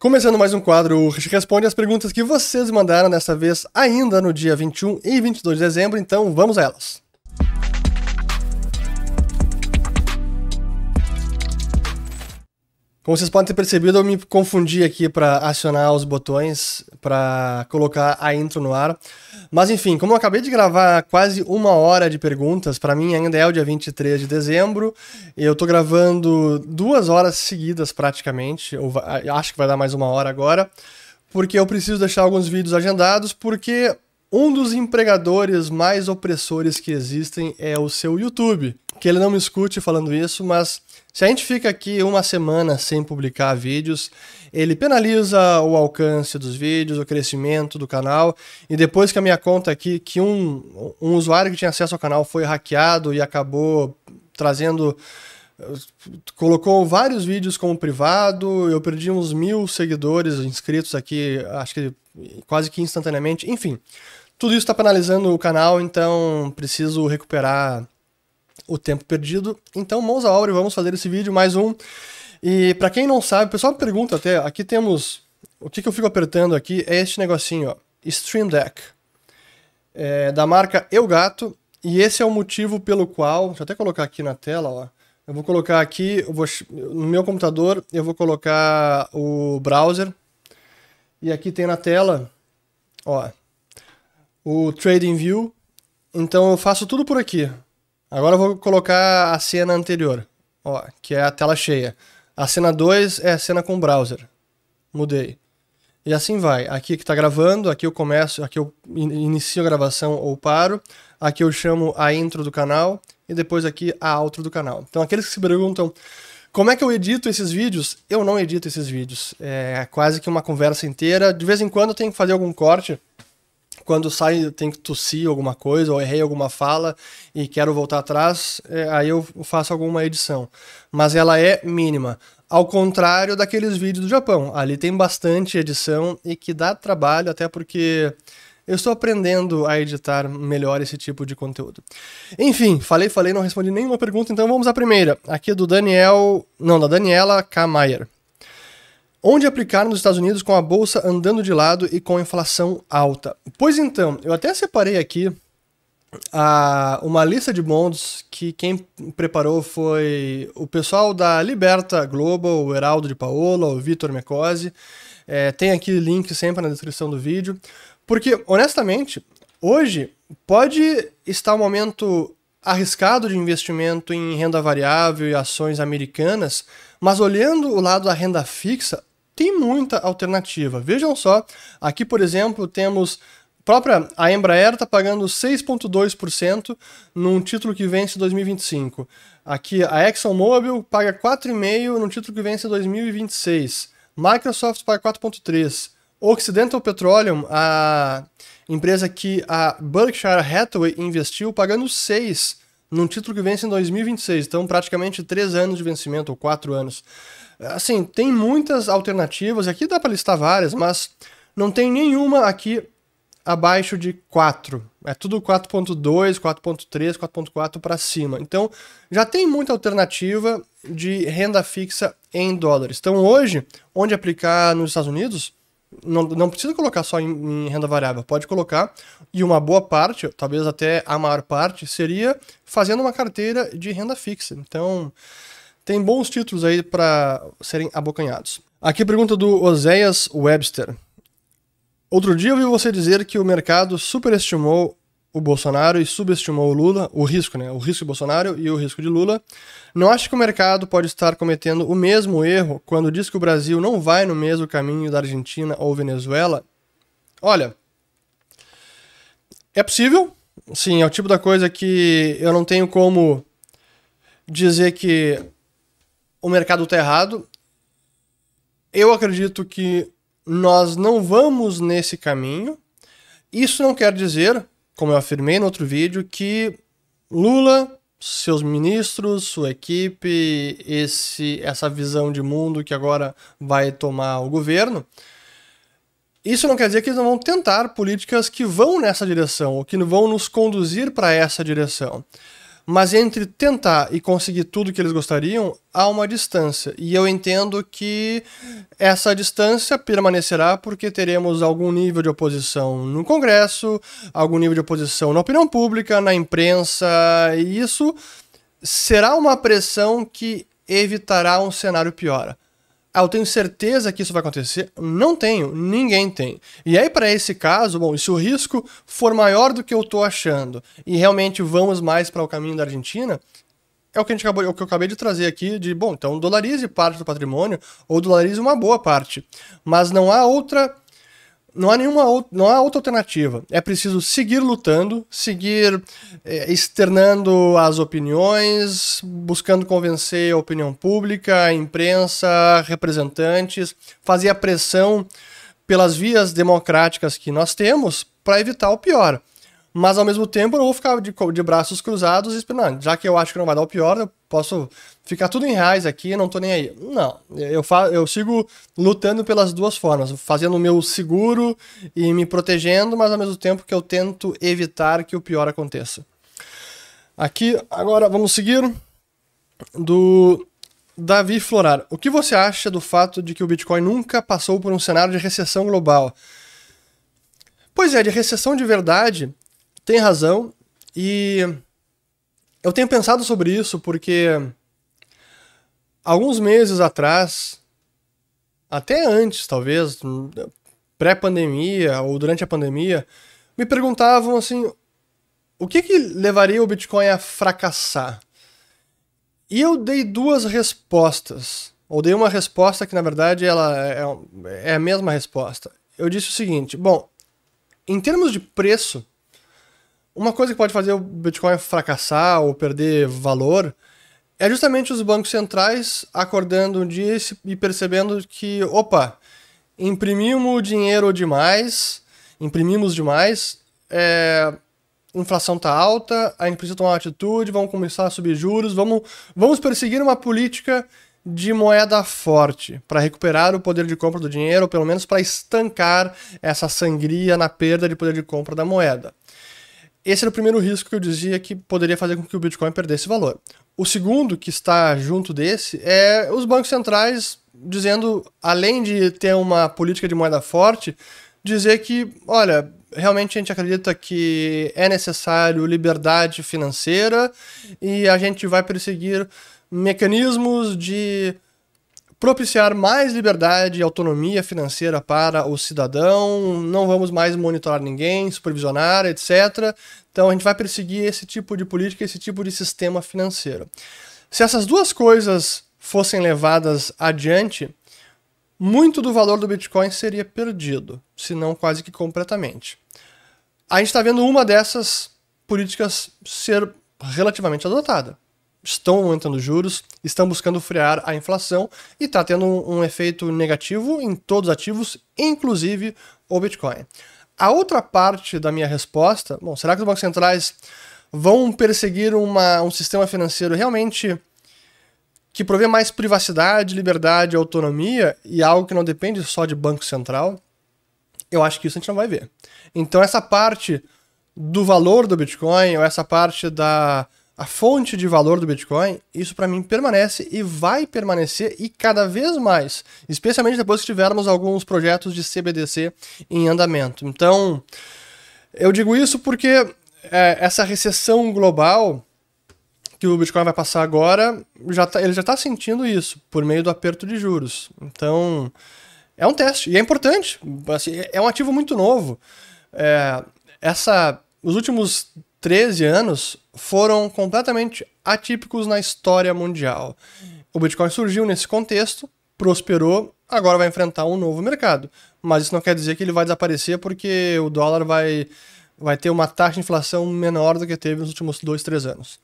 Começando mais um quadro, o responde as perguntas que vocês mandaram dessa vez ainda no dia 21 e 22 de dezembro, então vamos a elas. Como vocês podem ter percebido, eu me confundi aqui para acionar os botões para colocar a intro no ar. Mas enfim, como eu acabei de gravar quase uma hora de perguntas, para mim ainda é o dia 23 de dezembro, eu tô gravando duas horas seguidas praticamente, eu acho que vai dar mais uma hora agora, porque eu preciso deixar alguns vídeos agendados, porque um dos empregadores mais opressores que existem é o seu YouTube. Que ele não me escute falando isso, mas se a gente fica aqui uma semana sem publicar vídeos, ele penaliza o alcance dos vídeos, o crescimento do canal. E depois que a minha conta aqui, que um, um usuário que tinha acesso ao canal foi hackeado e acabou trazendo. Colocou vários vídeos como privado, eu perdi uns mil seguidores inscritos aqui, acho que quase que instantaneamente. Enfim, tudo isso está penalizando o canal, então preciso recuperar o tempo perdido. Então, mãos à obra e vamos fazer esse vídeo, mais um. E para quem não sabe, o pessoal pergunta até, aqui temos, o que, que eu fico apertando aqui é este negocinho, ó, Stream Deck, é, da marca Elgato, e esse é o motivo pelo qual, deixa eu até colocar aqui na tela, ó, eu vou colocar aqui, vou, no meu computador, eu vou colocar o browser, e aqui tem na tela, ó, o Trading View, então eu faço tudo por aqui. Agora eu vou colocar a cena anterior, ó, que é a tela cheia. A cena 2 é a cena com browser. Mudei. E assim vai. Aqui que está gravando, aqui eu começo, aqui eu inicio a gravação ou paro. Aqui eu chamo a intro do canal e depois aqui a outro do canal. Então aqueles que se perguntam como é que eu edito esses vídeos, eu não edito esses vídeos. É quase que uma conversa inteira. De vez em quando eu tenho que fazer algum corte quando sai, tem que tossir alguma coisa, ou errei alguma fala e quero voltar atrás, é, aí eu faço alguma edição. Mas ela é mínima. Ao contrário daqueles vídeos do Japão. Ali tem bastante edição e que dá trabalho, até porque eu estou aprendendo a editar melhor esse tipo de conteúdo. Enfim, falei, falei, não respondi nenhuma pergunta, então vamos à primeira. Aqui é do Daniel. Não, da Daniela K. Mayer. Onde aplicar nos Estados Unidos com a bolsa andando de lado e com inflação alta? Pois então, eu até separei aqui a, uma lista de bons que quem preparou foi o pessoal da Liberta Global, o Heraldo de Paola, o Vitor Mecose. É, tem aqui link sempre na descrição do vídeo. Porque, honestamente, hoje pode estar um momento arriscado de investimento em renda variável e ações americanas, mas olhando o lado da renda fixa, tem muita alternativa. Vejam só, aqui por exemplo temos própria a Embraer está pagando 6,2% num título que vence 2025. Aqui a ExxonMobil paga 4,5% num título que vence 2026. Microsoft paga 4,3%. Occidental Petroleum, a empresa que a Berkshire Hathaway investiu, pagando 6% num título que vence em 2026. Então, praticamente 3 anos de vencimento, ou 4 anos. Assim, tem muitas alternativas, aqui dá para listar várias, mas não tem nenhuma aqui abaixo de 4. É tudo 4.2, 4.3, 4.4 para cima. Então, já tem muita alternativa de renda fixa em dólares. Então, hoje, onde aplicar nos Estados Unidos, não, não precisa colocar só em, em, renda variável, pode colocar, e uma boa parte, talvez até a maior parte, seria fazendo uma carteira de renda fixa. Então, tem bons títulos aí para serem abocanhados. Aqui pergunta do Oséias Webster. Outro dia eu vi você dizer que o mercado superestimou o Bolsonaro e subestimou o Lula, o risco, né? O risco de Bolsonaro e o risco de Lula. Não acha que o mercado pode estar cometendo o mesmo erro quando diz que o Brasil não vai no mesmo caminho da Argentina ou Venezuela? Olha, é possível. Sim, é o tipo da coisa que eu não tenho como dizer que o mercado está errado. Eu acredito que nós não vamos nesse caminho. Isso não quer dizer, como eu afirmei no outro vídeo, que Lula, seus ministros, sua equipe, esse, essa visão de mundo que agora vai tomar o governo, isso não quer dizer que eles não vão tentar políticas que vão nessa direção, ou que vão nos conduzir para essa direção. Mas entre tentar e conseguir tudo que eles gostariam, há uma distância. E eu entendo que essa distância permanecerá porque teremos algum nível de oposição no Congresso, algum nível de oposição na opinião pública, na imprensa, e isso será uma pressão que evitará um cenário pior. Ah, eu tenho certeza que isso vai acontecer? Não tenho, ninguém tem. E aí, para esse caso, bom, se o risco for maior do que eu estou achando e realmente vamos mais para o caminho da Argentina, é o que, a gente acabou, é o que eu acabei de trazer aqui de, bom, então dolarize parte do patrimônio ou dolarize uma boa parte. Mas não há outra não há nenhuma não há outra alternativa. É preciso seguir lutando, seguir é, externando as opiniões, buscando convencer a opinião pública, a imprensa, representantes, fazer a pressão pelas vias democráticas que nós temos para evitar o pior. Mas ao mesmo tempo eu não vou ficar de, de braços cruzados e esperando. Já que eu acho que não vai dar o pior, eu posso ficar tudo em reais aqui, não tô nem aí. Não, eu, fa eu sigo lutando pelas duas formas, fazendo o meu seguro e me protegendo, mas ao mesmo tempo que eu tento evitar que o pior aconteça. Aqui, agora vamos seguir do Davi Florar. O que você acha do fato de que o Bitcoin nunca passou por um cenário de recessão global? Pois é, de recessão de verdade, tem razão. E eu tenho pensado sobre isso porque alguns meses atrás, até antes, talvez, pré-pandemia ou durante a pandemia, me perguntavam assim: o que, que levaria o Bitcoin a fracassar? E eu dei duas respostas. Ou dei uma resposta que, na verdade, ela é, é a mesma resposta. Eu disse o seguinte: bom, em termos de preço, uma coisa que pode fazer o Bitcoin fracassar ou perder valor é justamente os bancos centrais acordando um dia e percebendo que, opa, imprimimos dinheiro demais, imprimimos demais, é, inflação está alta, a gente precisa tomar uma atitude, vamos começar a subir juros, vamos, vamos perseguir uma política de moeda forte para recuperar o poder de compra do dinheiro, ou pelo menos para estancar essa sangria na perda de poder de compra da moeda. Esse era o primeiro risco que eu dizia que poderia fazer com que o Bitcoin perdesse valor. O segundo, que está junto desse, é os bancos centrais dizendo, além de ter uma política de moeda forte, dizer que, olha, realmente a gente acredita que é necessário liberdade financeira e a gente vai perseguir mecanismos de propiciar mais liberdade e autonomia financeira para o cidadão, não vamos mais monitorar ninguém, supervisionar, etc. Então a gente vai perseguir esse tipo de política, esse tipo de sistema financeiro. Se essas duas coisas fossem levadas adiante, muito do valor do Bitcoin seria perdido, se não quase que completamente. A gente está vendo uma dessas políticas ser relativamente adotada estão aumentando juros, estão buscando frear a inflação e está tendo um, um, efeito negativo em todos os ativos, inclusive o Bitcoin. A outra parte da minha resposta, bom, será que os bancos centrais vão perseguir uma, um sistema financeiro realmente que provê mais privacidade, liberdade, autonomia e algo que não depende só de banco central? Eu acho que isso a gente não vai ver. Então essa parte do valor do Bitcoin, ou essa parte da a fonte de valor do Bitcoin, isso para mim permanece e vai permanecer e cada vez mais, especialmente depois que tivermos alguns projetos de CBDC em andamento. Então, eu digo isso porque é, essa recessão global que o Bitcoin vai passar agora, já tá, ele já está sentindo isso por meio do aperto de juros. Então, é um teste e é importante. Assim, é um ativo muito novo. É, essa, os últimos 13 anos foram completamente atípicos na história mundial. O Bitcoin surgiu nesse contexto, prosperou, agora vai enfrentar um novo mercado. Mas isso não quer dizer que ele vai desaparecer porque o dólar vai, vai ter uma taxa de inflação menor do que teve nos últimos 2, 3 anos.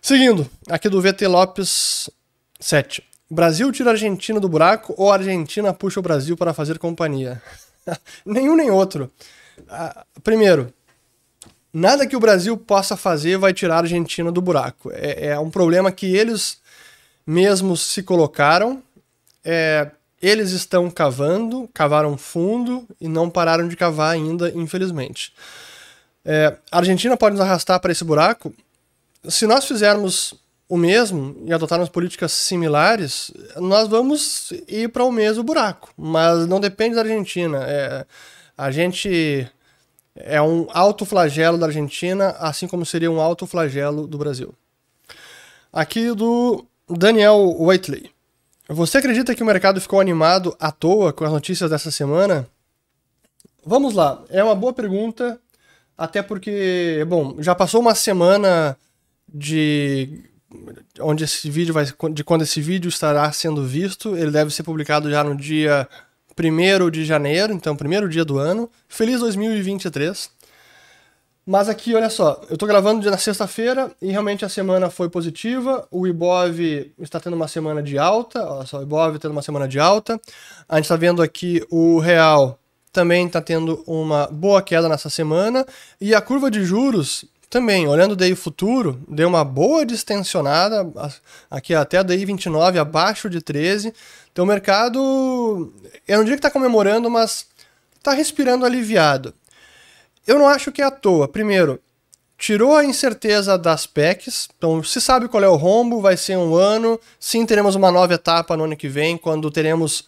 Seguindo, aqui do VT Lopes 7. Brasil tira a Argentina do buraco ou a Argentina puxa o Brasil para fazer companhia? Nenhum nem outro. Ah, primeiro, nada que o Brasil possa fazer vai tirar a Argentina do buraco. É, é um problema que eles mesmos se colocaram. É, eles estão cavando, cavaram fundo e não pararam de cavar ainda, infelizmente. É, a Argentina pode nos arrastar para esse buraco? se nós fizermos o mesmo e adotarmos políticas similares, nós vamos ir para o mesmo buraco. Mas não depende da Argentina. É, a gente é um alto flagelo da Argentina, assim como seria um alto flagelo do Brasil. Aqui do Daniel Whiteley. Você acredita que o mercado ficou animado à toa com as notícias dessa semana? Vamos lá, é uma boa pergunta, até porque, bom, já passou uma semana de onde esse vídeo vai de quando esse vídeo estará sendo visto, ele deve ser publicado já no dia 1 de janeiro, então primeiro dia do ano. Feliz 2023. Mas aqui, olha só, eu tô gravando na sexta-feira e realmente a semana foi positiva. O Ibov está tendo uma semana de alta, olha só, o Ibov tendo uma semana de alta. A gente está vendo aqui o Real também está tendo uma boa queda nessa semana. E a curva de juros também, olhando o DI futuro, deu uma boa distensionada, aqui até a DI 29 abaixo de 13. Então o mercado, eu não digo que está comemorando, mas está respirando aliviado. Eu não acho que é à toa. Primeiro, tirou a incerteza das PECs, então se sabe qual é o rombo, vai ser um ano, sim teremos uma nova etapa no ano que vem, quando teremos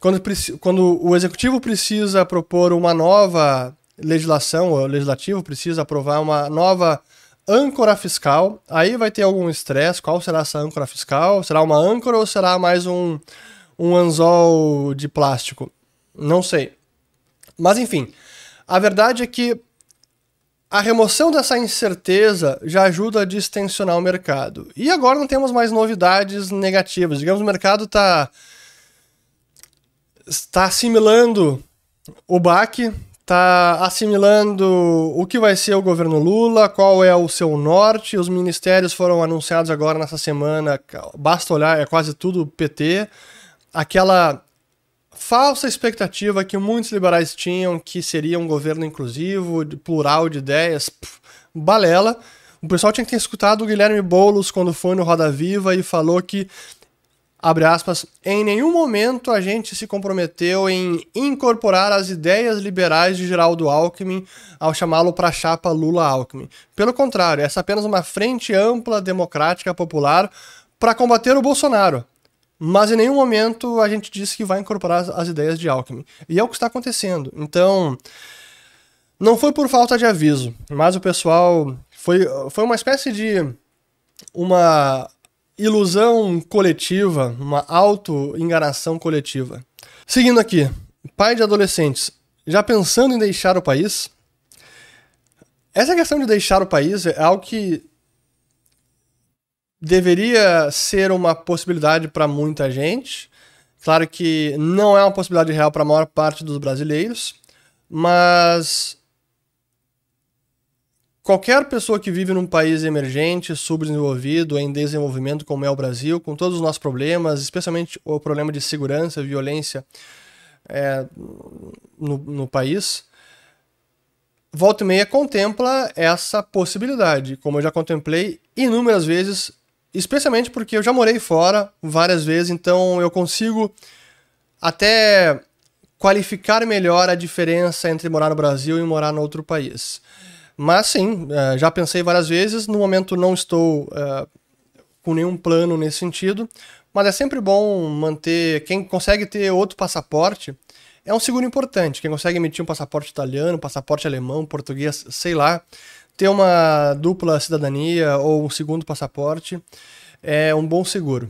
quando, quando o executivo precisa propor uma nova legislação, o legislativo precisa aprovar uma nova âncora fiscal, aí vai ter algum estresse, qual será essa âncora fiscal? Será uma âncora ou será mais um, um anzol de plástico? Não sei. Mas enfim, a verdade é que a remoção dessa incerteza já ajuda a distensionar o mercado. E agora não temos mais novidades negativas. Digamos, o mercado está está assimilando o baque, está assimilando o que vai ser o governo Lula, qual é o seu norte. Os ministérios foram anunciados agora nessa semana, basta olhar, é quase tudo PT. Aquela falsa expectativa que muitos liberais tinham que seria um governo inclusivo, plural de ideias, pff, balela. O pessoal tinha que ter escutado o Guilherme Boulos quando foi no Roda Viva e falou que, abre aspas, em nenhum momento a gente se comprometeu em incorporar as ideias liberais de Geraldo Alckmin ao chamá-lo para a chapa Lula-Alckmin. Pelo contrário, essa é apenas uma frente ampla, democrática, popular para combater o Bolsonaro. Mas em nenhum momento a gente disse que vai incorporar as ideias de Alckmin. E é o que está acontecendo. Então, não foi por falta de aviso, mas o pessoal foi, foi uma espécie de uma ilusão coletiva, uma auto-enganação coletiva. Seguindo aqui, pai de adolescentes, já pensando em deixar o país? Essa questão de deixar o país é algo que deveria ser uma possibilidade para muita gente. Claro que não é uma possibilidade real para a maior parte dos brasileiros, mas qualquer pessoa que vive num país emergente, subdesenvolvido, em desenvolvimento como é o Brasil, com todos os nossos problemas, especialmente o problema de segurança, violência é, no, no país, volta e meia contempla essa possibilidade, como eu já contemplei inúmeras vezes Especialmente porque eu já morei fora várias vezes, então eu consigo até qualificar melhor a diferença entre morar no Brasil e morar no outro país. Mas sim, é, já pensei várias vezes, no momento não estou uh, com nenhum plano nesse sentido, mas é sempre bom manter. Quem consegue ter outro passaporte é um seguro importante. Quem consegue emitir um passaporte italiano, passaporte alemão, português, sei lá, ter uma dupla cidadania ou um segundo passaporte é um bom seguro.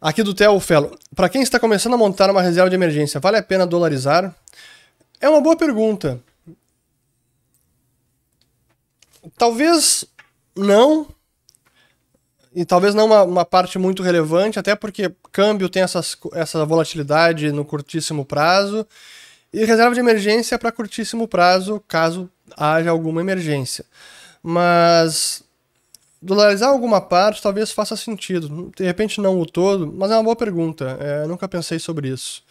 Aqui do Theo Fellow. Para quem está começando a montar uma reserva de emergência, vale a pena dolarizar? É uma boa pergunta. Talvez não. E talvez não uma, uma parte muito relevante, até porque câmbio tem essas, essa volatilidade no curtíssimo prazo. E reserva de emergência para curtíssimo prazo, caso haja alguma emergência. Mas dolarizar alguma parte talvez faça sentido. De repente não o todo, mas é uma boa pergunta. É, nunca pensei sobre isso.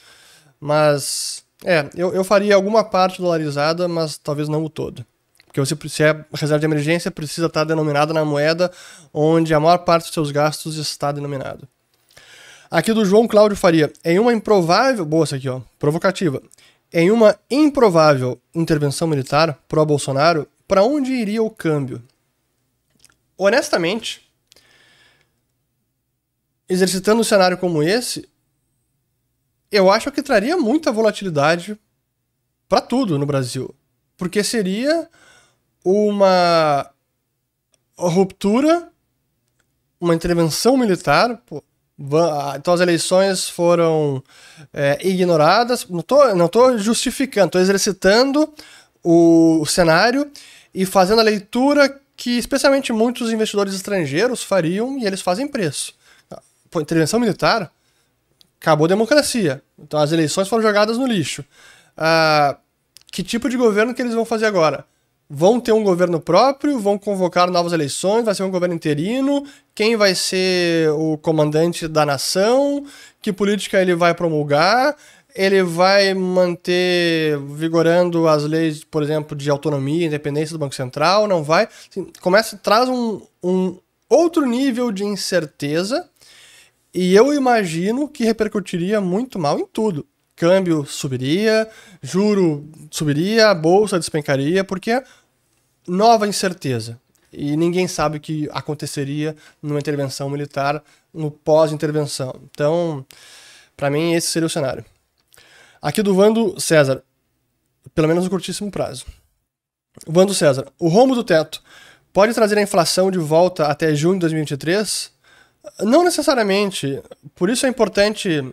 Mas, é, eu, eu faria alguma parte dolarizada, mas talvez não o todo. Porque você, se é reserva de emergência, precisa estar denominada na moeda onde a maior parte dos seus gastos está denominado. Aqui do João Cláudio Faria. Em uma improvável. Boa, essa aqui, ó. Provocativa. Em uma improvável intervenção militar pró-Bolsonaro, para onde iria o câmbio? honestamente, exercitando um cenário como esse, eu acho que traria muita volatilidade para tudo no Brasil. Porque seria uma ruptura, uma intervenção militar. Pô, então as eleições foram é, ignoradas. Não estou não tô justificando, estou exercitando o, o cenário e fazendo a leitura que especialmente muitos investidores estrangeiros fariam e eles fazem preço. Pô, intervenção militar, acabou a democracia. Então as eleições foram jogadas no lixo. Ah, que tipo de governo que eles vão fazer agora? Vão ter um governo próprio? Vão convocar novas eleições? Vai ser um governo interino? Quem vai ser o comandante da nação? Que política ele vai promulgar? Ele vai manter vigorando as leis, por exemplo, de autonomia, independência do Banco Central? Não vai? Assim, começa, traz um, um outro nível de incerteza e eu imagino que repercutiria muito mal em tudo. Câmbio subiria, juro subiria, a bolsa despencaria, porque nova incerteza. E ninguém sabe o que aconteceria numa intervenção militar no pós-intervenção. Então, para mim, esse seria o cenário. Aqui do Vando César, pelo menos no curtíssimo prazo. Vando César, o rombo do teto pode trazer a inflação de volta até junho de 2023? Não necessariamente. Por isso é importante.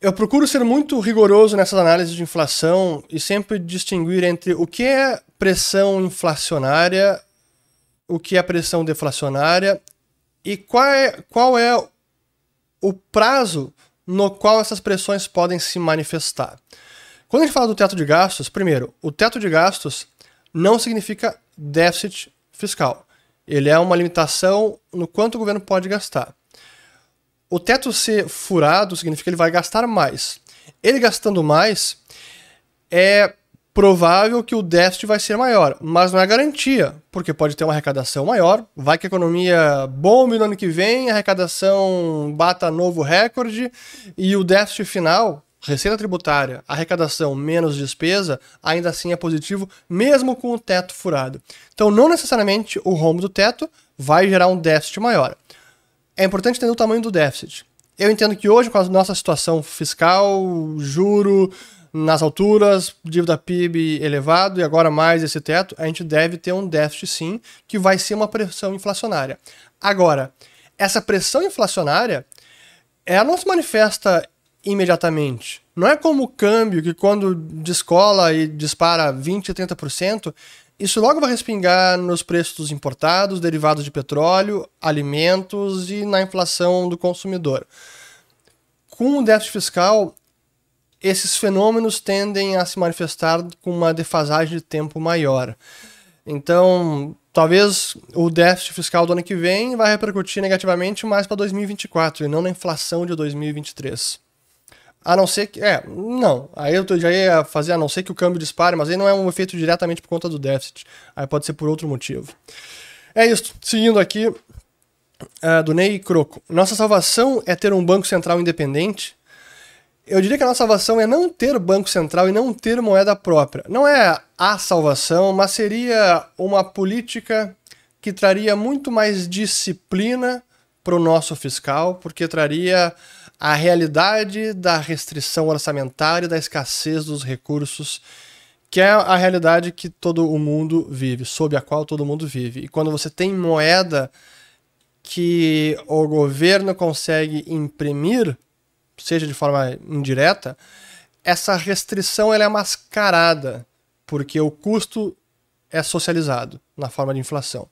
Eu procuro ser muito rigoroso nessas análises de inflação e sempre distinguir entre o que é pressão inflacionária, o que é pressão deflacionária e qual é, qual é o prazo no qual essas pressões podem se manifestar. Quando a gente fala do teto de gastos, primeiro, o teto de gastos não significa déficit fiscal. Ele é uma limitação no quanto o governo pode gastar. O teto ser furado significa que ele vai gastar mais. Ele gastando mais, é provável que o déficit vai ser maior, mas não é garantia, porque pode ter uma arrecadação maior, vai que a economia bombe no ano que vem, a arrecadação bata novo recorde e o déficit final receita tributária, arrecadação menos despesa, ainda assim é positivo, mesmo com o teto furado. Então, não necessariamente o rombo do teto vai gerar um déficit maior. É importante entender o tamanho do déficit. Eu entendo que hoje, com a nossa situação fiscal, juro nas alturas, dívida PIB elevado e agora mais esse teto, a gente deve ter um déficit sim, que vai ser uma pressão inflacionária. Agora, essa pressão inflacionária, ela não se manifesta imediatamente. Não é como o câmbio, que quando descola e dispara 20%, 30%, isso logo vai respingar nos preços dos importados, derivados de petróleo, alimentos e na inflação do consumidor. Com o déficit fiscal, esses fenômenos tendem a se manifestar com uma defasagem de tempo maior. Então, talvez o déficit fiscal do ano que vem vai repercutir negativamente mais para 2024 e não na inflação de 2023. A não ser que. É, não. Aí eu já ia fazer a não ser que o câmbio dispare, mas aí não é um efeito diretamente por conta do déficit. Aí pode ser por outro motivo. É isso. Seguindo aqui, uh, do Ney Croco. Nossa salvação é ter um banco central independente. Eu diria que a nossa salvação é não ter banco central e não ter moeda própria. Não é a salvação, mas seria uma política que traria muito mais disciplina para o nosso fiscal, porque traria a realidade da restrição orçamentária, da escassez dos recursos, que é a realidade que todo o mundo vive, sob a qual todo mundo vive. E quando você tem moeda que o governo consegue imprimir, seja de forma indireta, essa restrição ela é mascarada, porque o custo é socializado na forma de inflação.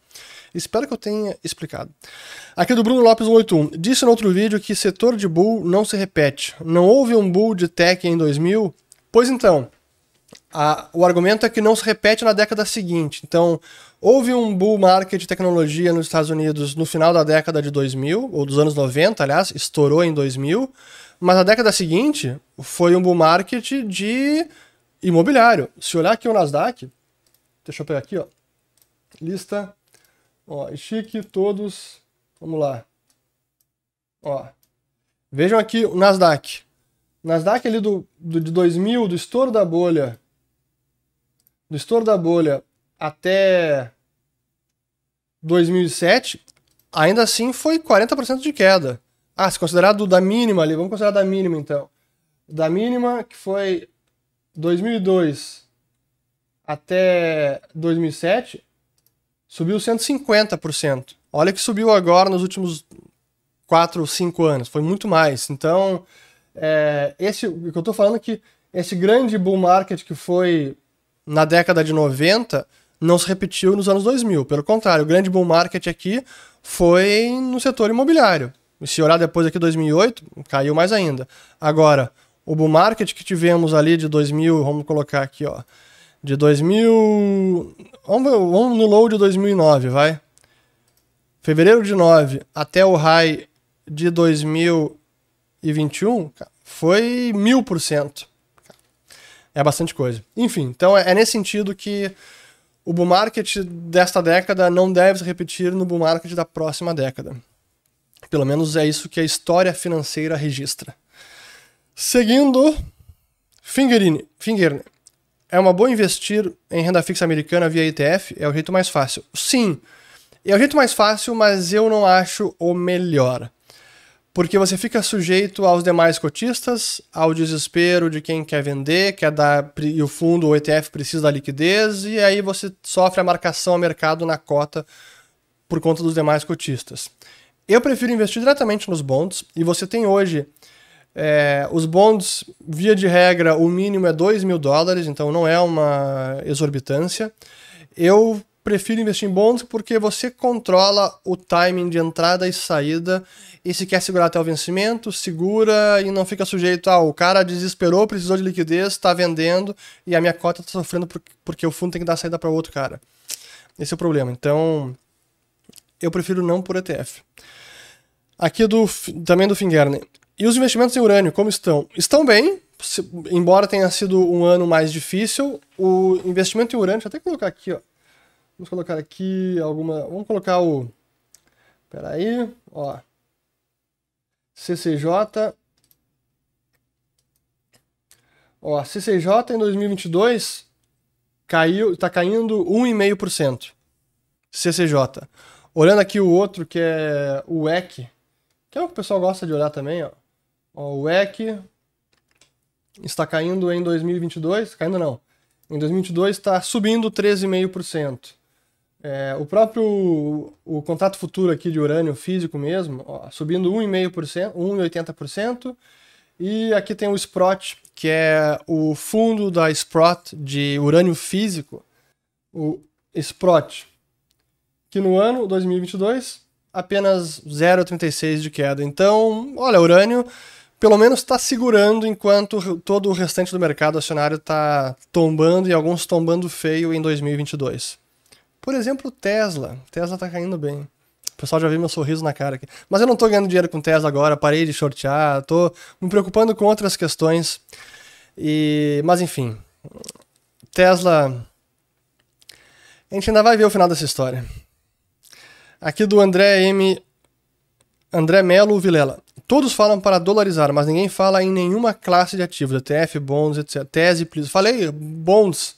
Espero que eu tenha explicado. Aqui do Bruno Lopes 181. Disse no outro vídeo que setor de bull não se repete. Não houve um bull de tech em 2000? Pois então, a, o argumento é que não se repete na década seguinte. Então, houve um bull market de tecnologia nos Estados Unidos no final da década de 2000, ou dos anos 90, aliás, estourou em 2000. Mas na década seguinte, foi um bull market de imobiliário. Se olhar aqui o Nasdaq, deixa eu pegar aqui, ó. Lista Ó, chique todos. Vamos lá. Ó. Vejam aqui o Nasdaq. Nasdaq ali do, do, de 2000, do estouro da bolha. Do estouro da bolha até 2007, ainda assim foi 40% de queda. Ah, se considerar do, da mínima ali, vamos considerar da mínima então. Da mínima, que foi 2002 até 2007, subiu 150%. Olha que subiu agora nos últimos 4, 5 anos, foi muito mais. Então, é, esse, o que eu estou falando é que esse grande bull market que foi na década de 90 não se repetiu nos anos 2000. Pelo contrário, o grande bull market aqui foi no setor imobiliário. E se olhar depois aqui 2008, caiu mais ainda. Agora, o bull market que tivemos ali de 2000, vamos colocar aqui, ó, de 2000, vamos, vamos no low de 2009, vai. Fevereiro de 9 até o high de 2021 foi mil por cento. É bastante coisa. Enfim, então é, é nesse sentido que o bull market desta década não deve se repetir no bull market da próxima década. Pelo menos é isso que a história financeira registra. Seguindo, Fingerini, Fingerne. É uma boa investir em renda fixa americana via ETF? É o jeito mais fácil. Sim, é o jeito mais fácil, mas eu não acho o melhor porque você fica sujeito aos demais cotistas, ao desespero de quem quer vender, quer dar e o fundo ou ETF precisa da liquidez e aí você sofre a marcação a mercado na cota por conta dos demais cotistas. Eu prefiro investir diretamente nos bonds e você tem hoje é, os bonds, via de regra, o mínimo é 2 mil dólares, então não é uma exorbitância. Eu prefiro investir em bonds porque você controla o timing de entrada e saída e se quer segurar até o vencimento, segura e não fica sujeito a ah, o cara desesperou, precisou de liquidez, está vendendo e a minha cota está sofrendo porque o fundo tem que dar saída para outro cara. Esse é o problema. Então, eu prefiro não por ETF. Aqui do também do Fingerner. E os investimentos em urânio, como estão? Estão bem, se, embora tenha sido um ano mais difícil. O investimento em urânio, deixa eu até colocar aqui, ó. Vamos colocar aqui alguma. Vamos colocar o. Peraí, ó. CCJ. Ó, CCJ em 2022 caiu, está caindo 1,5%. CCJ. Olhando aqui o outro, que é o EC, que é o que o pessoal gosta de olhar também, ó. Ó o EC está caindo em 2022, caindo não. Em 2022 está subindo 13,5%. É, o próprio o contrato futuro aqui de urânio físico mesmo, ó, subindo 1,5%, 1,80%. E aqui tem o Sprott, que é o fundo da Sprott de urânio físico, o Sprott, que no ano 2022 apenas 0,36 de queda. Então, olha, urânio pelo menos está segurando enquanto todo o restante do mercado acionário está tombando e alguns tombando feio em 2022. Por exemplo, Tesla. Tesla tá caindo bem. O pessoal já viu meu sorriso na cara aqui. Mas eu não tô ganhando dinheiro com Tesla agora, parei de shortear, tô me preocupando com outras questões. E, mas enfim, Tesla a gente ainda vai ver o final dessa história. Aqui do André M. André Melo Vilela. Todos falam para dolarizar, mas ninguém fala em nenhuma classe de ativos, ETF, bonds, etc. Tese. Falei, bonds.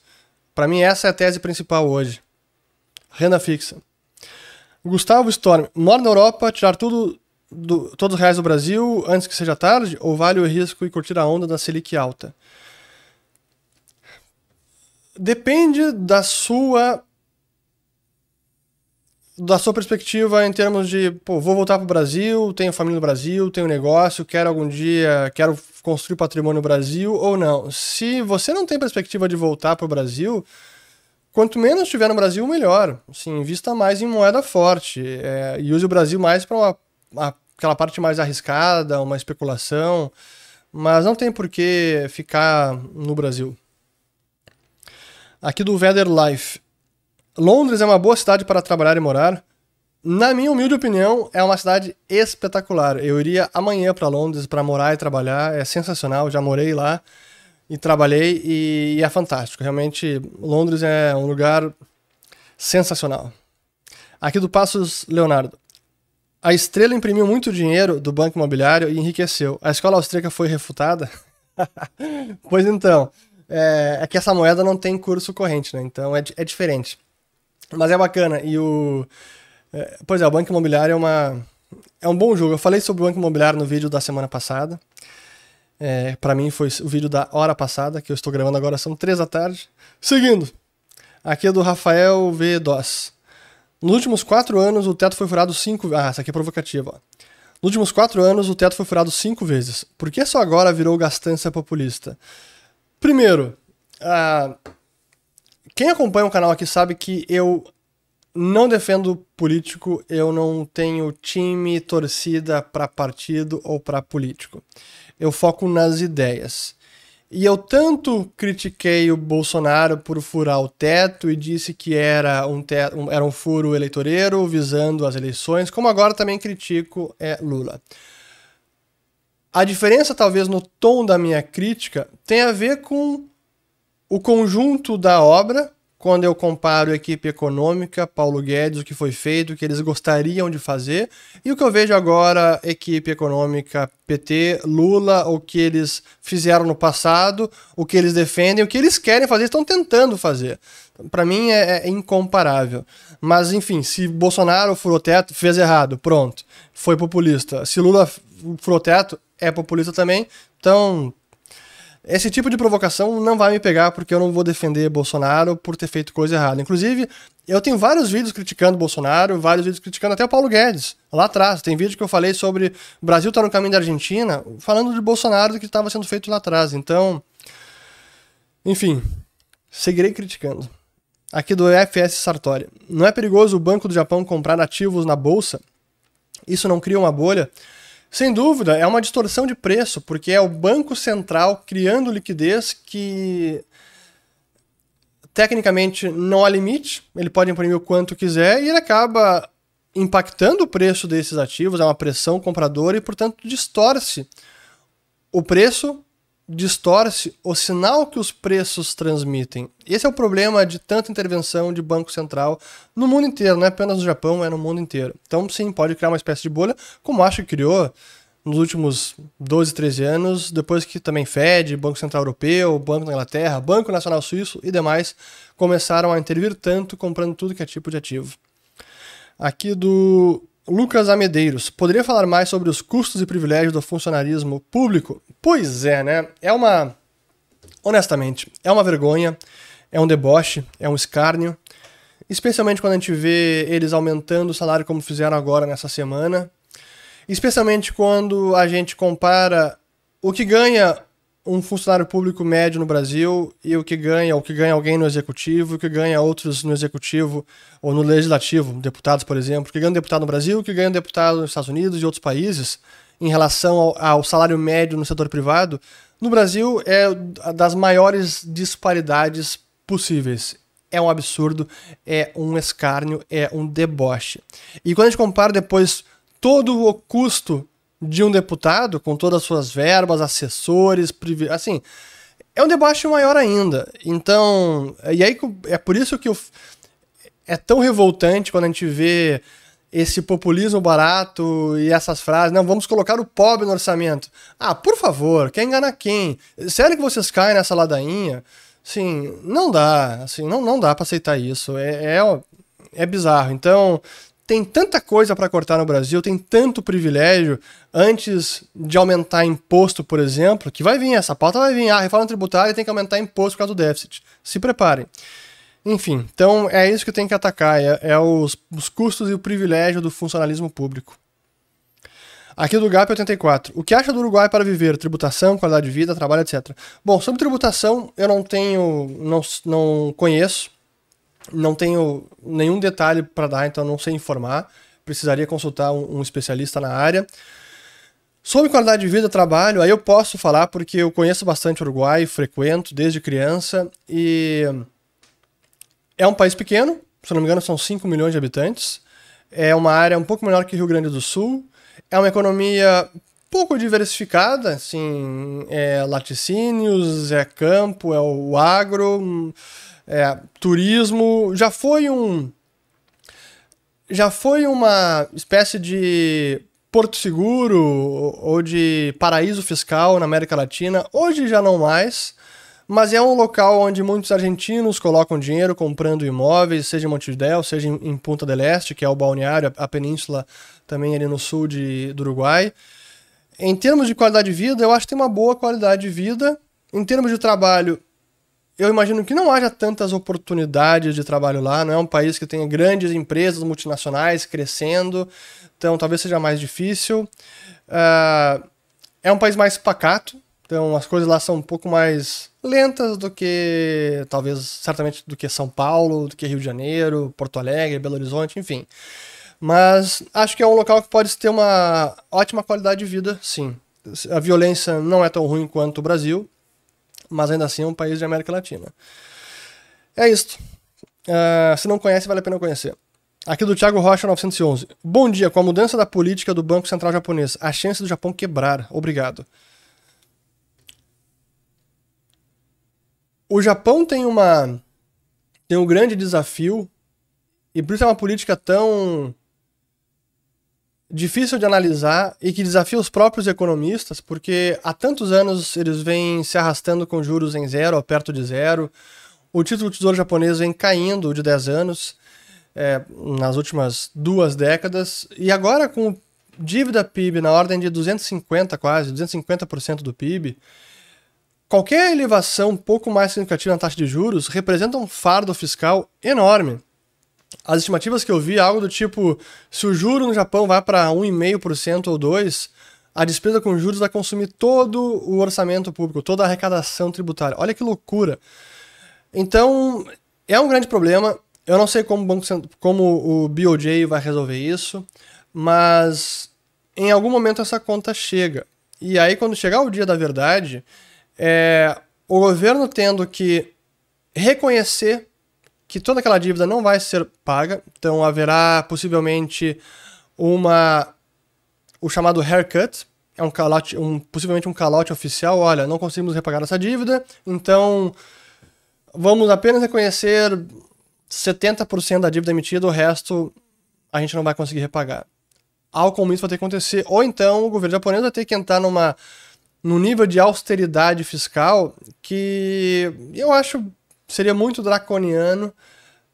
Para mim, essa é a tese principal hoje. Renda fixa. Gustavo Storm, mora na Europa, tirar tudo do, todos os reais do Brasil antes que seja tarde ou vale o risco e curtir a onda da Selic alta? Depende da sua da sua perspectiva em termos de, pô, vou voltar para o Brasil, tenho família no Brasil, tenho negócio, quero algum dia, quero construir patrimônio no Brasil ou não. Se você não tem perspectiva de voltar para o Brasil, quanto menos tiver no Brasil, melhor. Assim, invista mais em moeda forte é, e use o Brasil mais para aquela parte mais arriscada, uma especulação, mas não tem por que ficar no Brasil. Aqui do Weather Life. Londres é uma boa cidade para trabalhar e morar? Na minha humilde opinião, é uma cidade espetacular. Eu iria amanhã para Londres para morar e trabalhar, é sensacional, já morei lá e trabalhei e, é fantástico. Realmente, Londres é um lugar sensacional. Aqui do Passos Leonardo. A Estrela imprimiu muito dinheiro do banco imobiliário e enriqueceu. A escola austríaca foi refutada? pois então, é, é, que essa moeda não tem curso corrente, né? Então é, é diferente. Mas é bacana. E o É, pois é, o Banco Imobiliário é uma é um bom jogo. Eu falei sobre o Banco Imobiliário no vídeo da semana passada. É, para mim foi o vídeo da hora passada, que eu estou gravando agora, são três da tarde. Seguindo, aqui é do Rafael V. Doss. Nos últimos quatro anos, o teto foi furado cinco Ah, essa aqui é provocativa. Ó. Nos últimos quatro anos, o teto foi furado cinco vezes. Por que só agora virou gastança populista? Primeiro, uh, quem acompanha o canal aqui sabe que eu não defendo político, eu não tenho time, torcida para partido ou para político. Eu foco nas ideias. E eu tanto critiquei o Bolsonaro por furar o teto e disse que era um, teto, era um furo eleitoreiro visando as eleições, como agora também critico é Lula. A diferença, talvez, no tom da minha crítica tem a ver com o conjunto da obra quando eu comparo a equipe econômica, Paulo Guedes, o que foi feito, o que eles gostariam de fazer, e o que eu vejo agora, equipe econômica PT, Lula, o que eles fizeram no passado, o que eles defendem, o que eles querem fazer, estão tentando fazer. Para mim é, é, incomparável. Mas, enfim, se Bolsonaro furou teto, fez errado, pronto, foi populista. Se Lula furou teto, é populista também. Então, esse tipo de provocação não vai me pegar porque eu não vou defender Bolsonaro por ter feito coisa errada. Inclusive, eu tenho vários vídeos criticando Bolsonaro, vários vídeos criticando até o Paulo Guedes, lá atrás. Tem vídeo que eu falei sobre o Brasil tá no caminho da Argentina, falando de Bolsonaro do que estava sendo feito lá atrás. Então, enfim, seguirei criticando. Aqui do FS Sartori. Não é perigoso o Banco do Japão comprar ativos na bolsa? Isso não cria uma bolha? Sem dúvida, é uma distorção de preço, porque é o Banco Central criando liquidez que tecnicamente não há limite, ele pode imprimir o quanto quiser e ele acaba impactando o preço desses ativos, é uma pressão compradora e, portanto, distorce o preço, distorce o sinal que os preços transmitem. Esse é o problema de tanta intervenção de Banco Central no mundo inteiro, não é apenas no Japão, é no mundo inteiro. Então, sim, pode criar uma espécie de bolha, como acho que criou nos últimos 12, 13 anos, depois que também Fed, Banco Central Europeu, Banco da Inglaterra, Banco Nacional Suíço e demais começaram a intervir tanto comprando tudo que é tipo de ativo. Aqui do Lucas Amedeiros. Poderia falar mais sobre os custos e privilégios do funcionarismo público? Pois é, né? É uma. Honestamente, é uma vergonha, é um deboche, é um escárnio. Especialmente quando a gente vê eles aumentando o salário como fizeram agora nessa semana. Especialmente quando a gente compara o que ganha um funcionário público médio no Brasil e o que ganha, o que ganha alguém no executivo, o que ganha outros no executivo ou no legislativo, deputados, por exemplo, o que ganha um deputado no Brasil, o que ganha um deputado nos Estados Unidos e outros países em relação ao, ao salário médio no setor privado, no Brasil é das maiores disparidades possíveis. É um absurdo, é um escárnio, é um deboche. E quando a gente compara depois todo o custo de um deputado, com todas as suas verbas, assessores, assim, é um debate maior ainda. Então, e aí é por isso que eu, é tão revoltante quando a gente vê esse populismo barato e essas frases, não, vamos colocar o pobre no orçamento. Ah, por favor, quer enganar quem? Sério que vocês caem nessa ladainha? Sim, não dá, assim, não, não dá para aceitar isso. É, é, é bizarro. Então, tem tanta coisa para cortar no Brasil, tem tanto privilégio antes de aumentar imposto, por exemplo, que vai vir, essa pauta vai vir, a ah, reforma tributária tem que aumentar imposto por causa do déficit. Se preparem. Enfim, então é isso que tem que atacar, é, é os, os, custos e o privilégio do funcionalismo público. Aqui do GAP 84. O que acha do Uruguai para viver? Tributação, qualidade de vida, trabalho, etc. Bom, sobre tributação eu não tenho, não, não conheço, não tenho nenhum detalhe para dar, então não sei informar. Precisaria consultar um, um, especialista na área. Sobre qualidade de vida, trabalho, aí eu posso falar porque eu conheço bastante o Uruguai, frequento desde criança e é um país pequeno, se não me engano são 5 milhões de habitantes. É uma área um pouco menor que Rio Grande do Sul. É uma economia pouco diversificada, assim, é laticínios, é campo, é o agro, é, turismo, já foi um já foi uma espécie de porto seguro ou de paraíso fiscal na América Latina. Hoje já não mais, mas é um local onde muitos argentinos colocam dinheiro comprando imóveis, seja em Montevidéu, seja em, Punta del Este, que é o balneário, a, península também ali no sul de, do Uruguai. Em termos de qualidade de vida, eu acho que tem uma boa qualidade de vida. Em termos de trabalho, eu imagino que não haja tantas oportunidades de trabalho lá. Não é um país que tenha grandes empresas multinacionais crescendo, então talvez seja mais difícil. Uh, é um país mais pacato, então as coisas lá são um pouco mais lentas do que, talvez, certamente, do que São Paulo, do que Rio de Janeiro, Porto Alegre, Belo Horizonte, enfim. Mas acho que é um local que pode ter uma ótima qualidade de vida, sim. A violência não é tão ruim quanto o Brasil, mas ainda assim é um país de América Latina. É isto. Uh, se não conhece, vale a pena conhecer. Aqui do Thiago Rocha 911. Bom dia, com a mudança da política do Banco Central japonês, a chance do Japão quebrar. Obrigado. O Japão tem uma tem um grande desafio e por isso é uma política tão difícil de analisar e que desafia os próprios economistas, porque há tantos anos eles vêm se arrastando com juros em zero ou perto de zero. O título do tesouro japonês vem caindo de 10 anos é, nas últimas duas décadas e agora com dívida PIB na ordem de 250 quase, 250% do PIB, Qualquer elevação pouco mais significativa na taxa de juros representa um fardo fiscal enorme. As estimativas que eu vi, algo do tipo, se o juro no Japão vai para 1,5% ou 2%, a despesa com juros vai consumir todo o orçamento público, toda a arrecadação tributária. Olha que loucura. Então, é um grande problema. Eu não sei como o, Banco, como o BOJ vai resolver isso, mas em algum momento essa conta chega. E aí, quando chegar o dia da verdade, é, o governo tendo que reconhecer que toda aquela dívida não vai ser paga, então haverá possivelmente uma o chamado haircut, é um calote, um, possivelmente um calote oficial, olha, não conseguimos repagar essa dívida, então vamos apenas reconhecer 70% da dívida emitida, o resto a gente não vai conseguir repagar. Algo como isso vai ter que acontecer, ou então o governo japonês vai ter que entrar numa num nível de austeridade fiscal que eu acho seria muito draconiano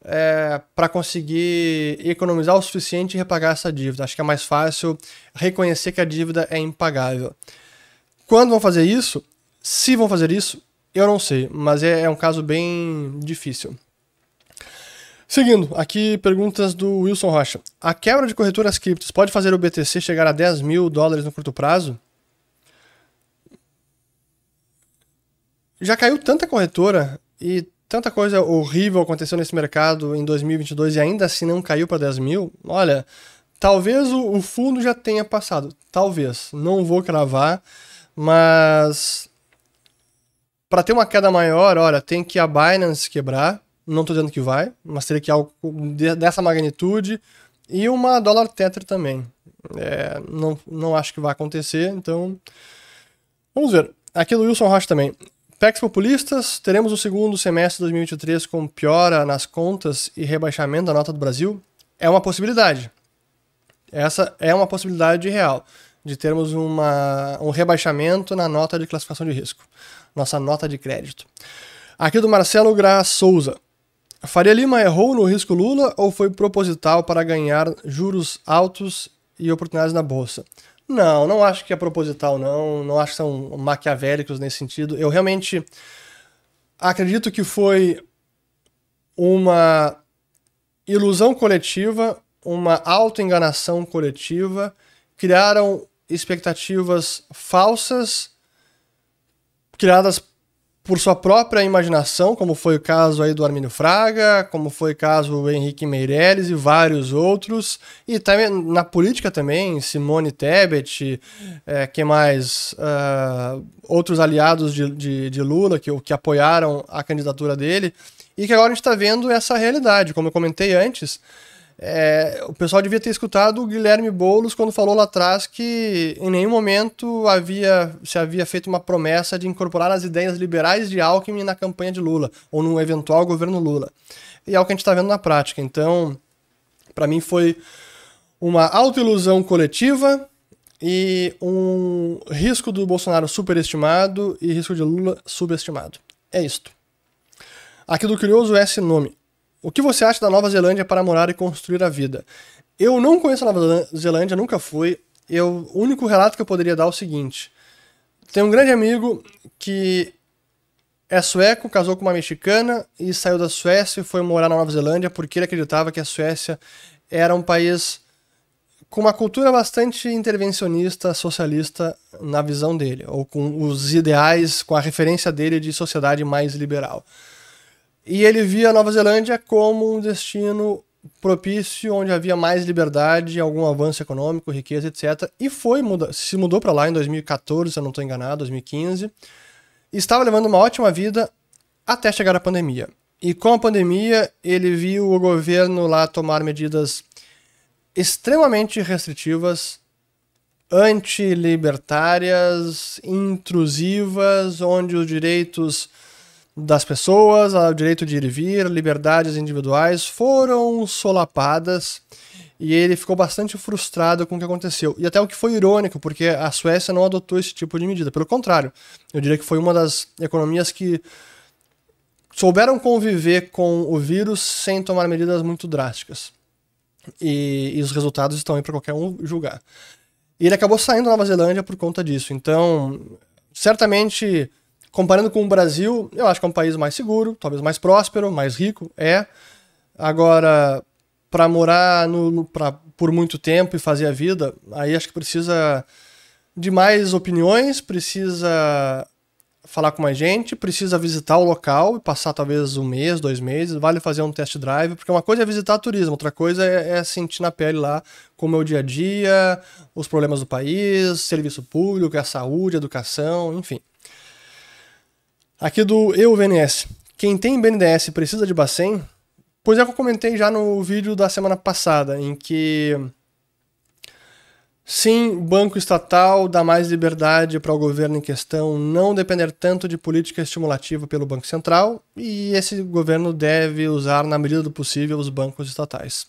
é, para conseguir economizar o suficiente e repagar essa dívida. Acho que é mais fácil reconhecer que a dívida é impagável. Quando vão fazer isso? Se vão fazer isso, eu não sei, mas é, é um caso bem difícil. Seguindo, aqui perguntas do Wilson Rocha. A quebra de corretoras criptos pode fazer o BTC chegar a 10 mil dólares no curto prazo? já caiu tanta corretora e tanta coisa horrível aconteceu nesse mercado em 2022 e ainda assim não caiu para 10 mil. Olha, talvez o, o, fundo já tenha passado. Talvez. Não vou cravar, mas para ter uma queda maior, olha, tem que a Binance quebrar. Não estou dizendo que vai, mas teria que algo dessa magnitude e uma dólar tether também. É, não, não acho que vai acontecer, então vamos ver. Aqui do Wilson Rocha também. PECs populistas, teremos o segundo semestre de 2023 com piora nas contas e rebaixamento da nota do Brasil? É uma possibilidade. Essa é uma possibilidade real, de termos uma, um rebaixamento na nota de classificação de risco, nossa nota de crédito. Aqui do Marcelo Gra Souza. Faria Lima errou no risco Lula ou foi proposital para ganhar juros altos e oportunidades na bolsa? Não, não acho que é proposital, não. Não acho que são maquiavélicos nesse sentido. Eu realmente acredito que foi uma ilusão coletiva, uma autoenganação coletiva. Criaram expectativas falsas, criadas por sua própria imaginação, como foi o caso aí do Armínio Fraga, como foi o caso do Henrique Meirelles e vários outros, e também na política também, Simone Tebet, é, que mais, uh, outros aliados de, de, de, Lula que, que apoiaram a candidatura dele, e que agora a gente está vendo essa realidade, como eu comentei antes, é, o pessoal devia ter escutado o Guilherme Boulos quando falou lá atrás que em nenhum momento havia se havia feito uma promessa de incorporar as ideias liberais de Alckmin na campanha de Lula ou no eventual governo Lula. E é o que a gente está vendo na prática. Então, para mim foi uma autoilusão coletiva e um risco do Bolsonaro superestimado e risco de Lula subestimado. É isto. Aqui do curioso S nome. O que você acha da Nova Zelândia para morar e construir a vida? Eu não conheço a Nova Zelândia, nunca fui. Eu, o único relato que eu poderia dar é o seguinte: tem um grande amigo que é sueco, casou com uma mexicana e saiu da Suécia e foi morar na Nova Zelândia porque ele acreditava que a Suécia era um país com uma cultura bastante intervencionista, socialista na visão dele, ou com os ideais, com a referência dele de sociedade mais liberal. E ele via a Nova Zelândia como um destino propício, onde havia mais liberdade, algum avanço econômico, riqueza, etc. E foi se mudou para lá em 2014, se eu não estou enganado, 2015. E estava levando uma ótima vida até chegar a pandemia. E com a pandemia, ele viu o governo lá tomar medidas extremamente restritivas, antilibertárias, intrusivas, onde os direitos das pessoas, o direito de ir e vir, liberdades individuais foram solapadas e ele ficou bastante frustrado com o que aconteceu. E até o que foi irônico, porque a Suécia não adotou esse tipo de medida. Pelo contrário, eu diria que foi uma das economias que souberam conviver com o vírus sem tomar medidas muito drásticas. E, e os resultados estão aí para qualquer um julgar. E ele acabou saindo da Nova Zelândia por conta disso. Então, certamente Comparando com o Brasil, eu acho que é um país mais seguro, talvez mais próspero, mais rico, é. Agora, para morar no, pra, por muito tempo e fazer a vida, aí acho que precisa de mais opiniões, precisa falar com mais gente, precisa visitar o local e passar talvez um mês, dois meses, vale fazer um test drive, porque uma coisa é visitar turismo, outra coisa é, é sentir na pele lá como é o dia a dia, os problemas do país, serviço público, a saúde, a educação, enfim. Aqui do EUVNS. Quem tem BNDES precisa de Bacen? Pois é que eu comentei já no vídeo da semana passada, em que sim, banco estatal dá mais liberdade para o governo em questão não depender tanto de política estimulativa pelo Banco Central, e esse governo deve usar, na medida do possível, os bancos estatais.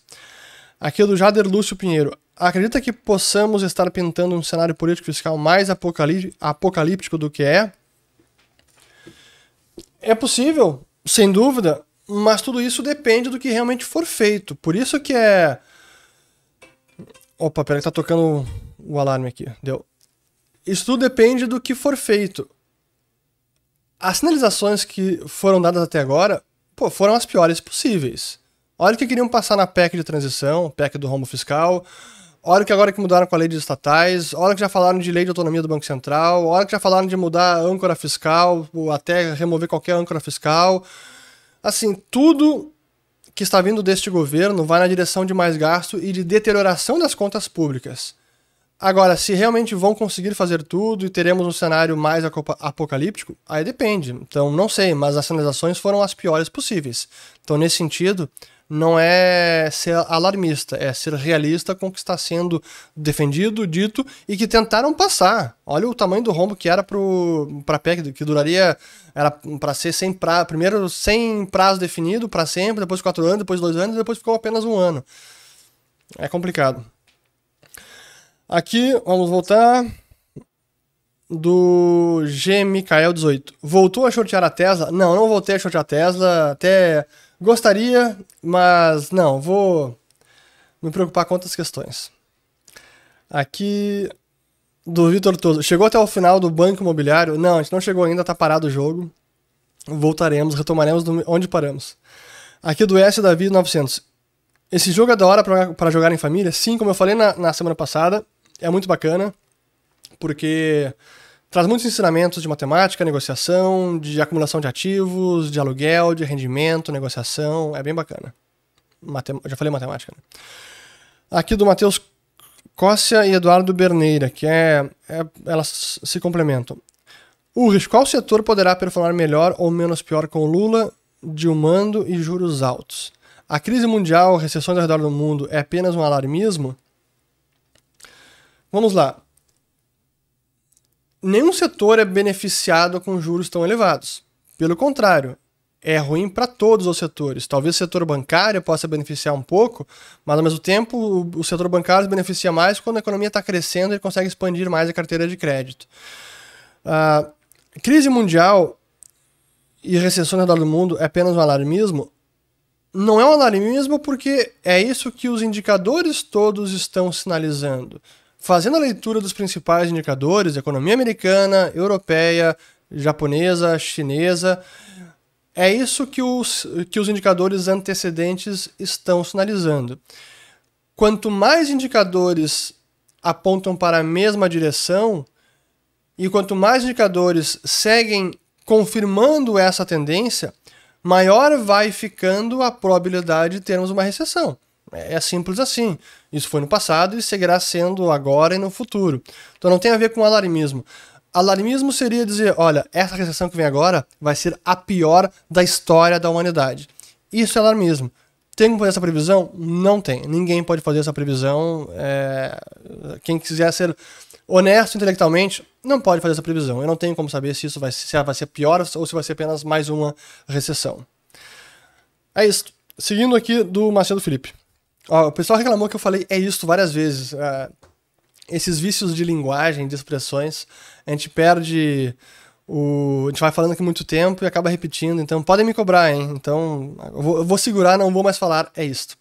Aqui do Jader Lúcio Pinheiro. Acredita que possamos estar pintando um cenário político fiscal mais apocalíptico do que é? É possível, sem dúvida, mas tudo isso depende do que realmente for feito. Por isso que é. Opa, peraí, tá tocando o alarme aqui. Deu. Isso tudo depende do que for feito. As sinalizações que foram dadas até agora pô, foram as piores possíveis. Olha o que queriam passar na PEC de transição, PEC do rombo fiscal, Olha que agora que mudaram com a lei de estatais, olha que já falaram de lei de autonomia do Banco Central, olha que já falaram de mudar a âncora fiscal, até remover qualquer âncora fiscal. Assim, tudo que está vindo deste governo vai na direção de mais gasto e de deterioração das contas públicas. Agora, se realmente vão conseguir fazer tudo e teremos um cenário mais apocalíptico, aí depende. Então, não sei, mas as sinalizações foram as piores possíveis. Então, nesse sentido, não é ser alarmista, é ser realista com o que está sendo defendido, dito e que tentaram passar. Olha o tamanho do rombo que era para a PEC, que duraria, era para ser sem prazo, primeiro sem prazo definido para sempre, depois quatro anos, depois dois anos, depois ficou apenas um ano. É complicado. Aqui, vamos voltar do G. Mikael 18. Voltou a shortear a Tesla? Não, não voltei a shortear a Tesla. Até Gostaria, mas não, vou me preocupar com outras questões. Aqui do Vitor Toso. Chegou até o final do Banco Imobiliário? Não, a gente não chegou ainda, tá parado o jogo. Voltaremos, retomaremos onde paramos. Aqui do S Davi 900. Esse jogo é da hora para jogar em família? Sim, como eu falei na, na semana passada, é muito bacana, porque Traz muitos ensinamentos de matemática, negociação, de acumulação de ativos, de aluguel, de rendimento, negociação. É bem bacana. Matem já falei matemática. Né? Aqui do Matheus Cóssia e Eduardo Berneira, que é, é elas se complementam. Ulrich, qual setor poderá performar melhor ou menos pior com Lula, Dilmando e juros altos? A crise mundial, recessões ao redor do mundo é apenas um alarmismo? Vamos lá nenhum setor é beneficiado com juros tão elevados. Pelo contrário, é ruim para todos os setores. Talvez o setor bancário possa beneficiar um pouco, mas ao mesmo tempo o setor bancário se beneficia mais quando a economia está crescendo e consegue expandir mais a carteira de crédito. A crise mundial e recessões ao redor do mundo é apenas um alarmismo, não é um alarmismo porque é isso que os indicadores todos estão sinalizando. Fazendo a leitura dos principais indicadores, economia americana, europeia, japonesa, chinesa, é isso que os, que os indicadores antecedentes estão sinalizando. Quanto mais indicadores apontam para a mesma direção, e quanto mais indicadores seguem confirmando essa tendência, maior vai ficando a probabilidade de termos uma recessão. É simples assim. Isso foi no passado e seguirá sendo agora e no futuro. Então não tem a ver com alarmismo. Alarmismo seria dizer: olha, essa recessão que vem agora vai ser a pior da história da humanidade. Isso é alarmismo. Tem como fazer essa previsão? Não tem. Ninguém pode fazer essa previsão. É... Quem quiser ser honesto intelectualmente não pode fazer essa previsão. Eu não tenho como saber se isso vai, se vai ser pior ou se vai ser apenas mais uma recessão. É isso. Seguindo aqui do Marcelo Felipe. Ó, o pessoal reclamou que eu falei é isso várias vezes. É, esses vícios de linguagem, de expressões, a gente perde o, a gente vai falando aqui muito tempo e acaba repetindo, então podem me cobrar, hein? Então, eu vou, eu vou segurar, não vou mais falar, é isto.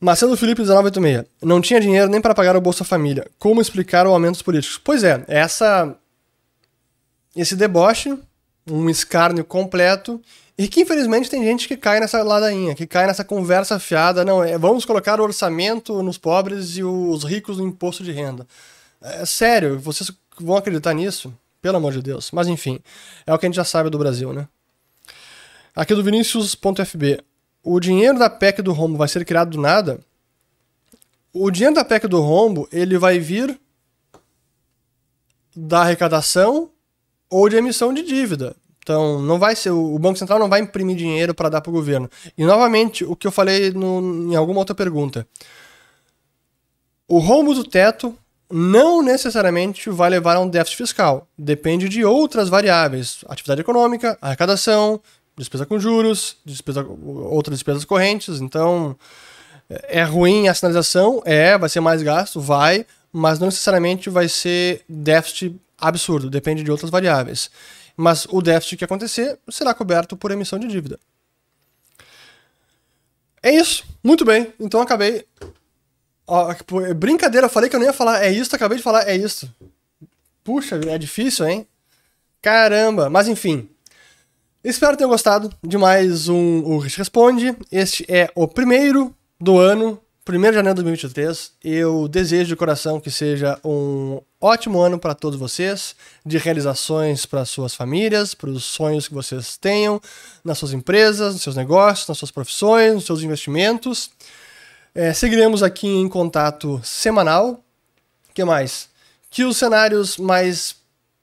Marcelo Felipe 1986. Não tinha dinheiro nem para pagar o Bolsa Família. Como explicar o aumento dos políticos? Pois é, essa esse deboche, um escárnio completo, e que infelizmente tem gente que cai nessa ladainha, que cai nessa conversa fiada, não, é, vamos colocar o orçamento nos pobres e os ricos no imposto de renda. É sério, vocês vão acreditar nisso? Pelo amor de Deus. Mas enfim, é o que a gente já sabe do Brasil, né? Aqui do Vinicius.fb. O dinheiro da PEC do rombo vai ser criado do nada? O dinheiro da PEC do rombo, ele vai vir da arrecadação ou de emissão de dívida. Então, não vai ser o Banco Central não vai imprimir dinheiro para dar para o governo. E novamente, o que eu falei no, em alguma outra pergunta. O rombo do teto não necessariamente vai levar a um déficit fiscal. Depende de outras variáveis: atividade econômica, arrecadação, despesa com juros, despesa, outras despesas correntes. Então, é ruim a sinalização? É, vai ser mais gasto? Vai, mas não necessariamente vai ser déficit absurdo, depende de outras variáveis. Mas o déficit que acontecer será coberto por emissão de dívida. É isso. Muito bem. Então acabei Ó, brincadeira, eu falei que eu não ia falar é isso, acabei de falar é isso. Puxa, é difícil, hein? Caramba, mas enfim. Espero ter gostado de mais um O Rich Responde. Este é o primeiro do ano, 1 de janeiro de 2023. Eu desejo de coração que seja um ótimo ano para todos vocês, de realizações para suas famílias, para os sonhos que vocês tenham nas suas empresas, nos seus negócios, nas suas profissões, nos seus investimentos. É, seguiremos aqui em contato semanal. O que mais? Que os cenários mais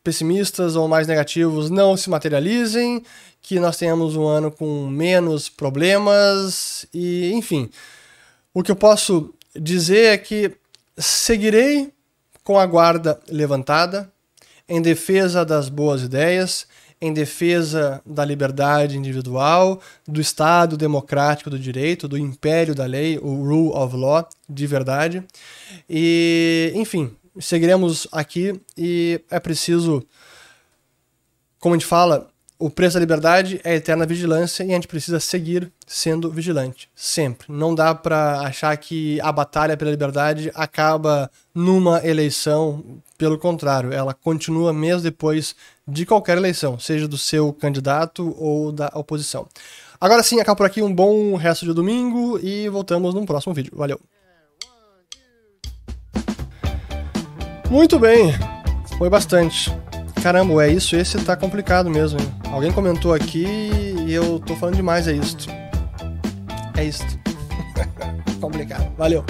pessimistas ou mais negativos não se materializem, que nós tenhamos um ano com menos problemas e, enfim. O que eu posso dizer é que seguirei com a guarda levantada em defesa das boas ideias em defesa da liberdade individual, do Estado democrático do direito, do império da lei, o rule of law, de verdade. E, enfim, seguiremos aqui e é preciso, como a gente fala, o preço da liberdade é eterna vigilância e a gente precisa seguir sendo vigilante, sempre. Não dá para achar que a batalha pela liberdade acaba numa eleição, pelo contrário, ela continua mesmo depois de qualquer eleição, seja do seu candidato ou da oposição. Agora sim, acaba por aqui um bom resto de domingo e voltamos num próximo vídeo. Valeu! Muito bem, foi bastante. Caramba, é isso, esse tá complicado mesmo. Alguém comentou aqui e eu tô falando demais, é isto. É isto. complicado. Valeu.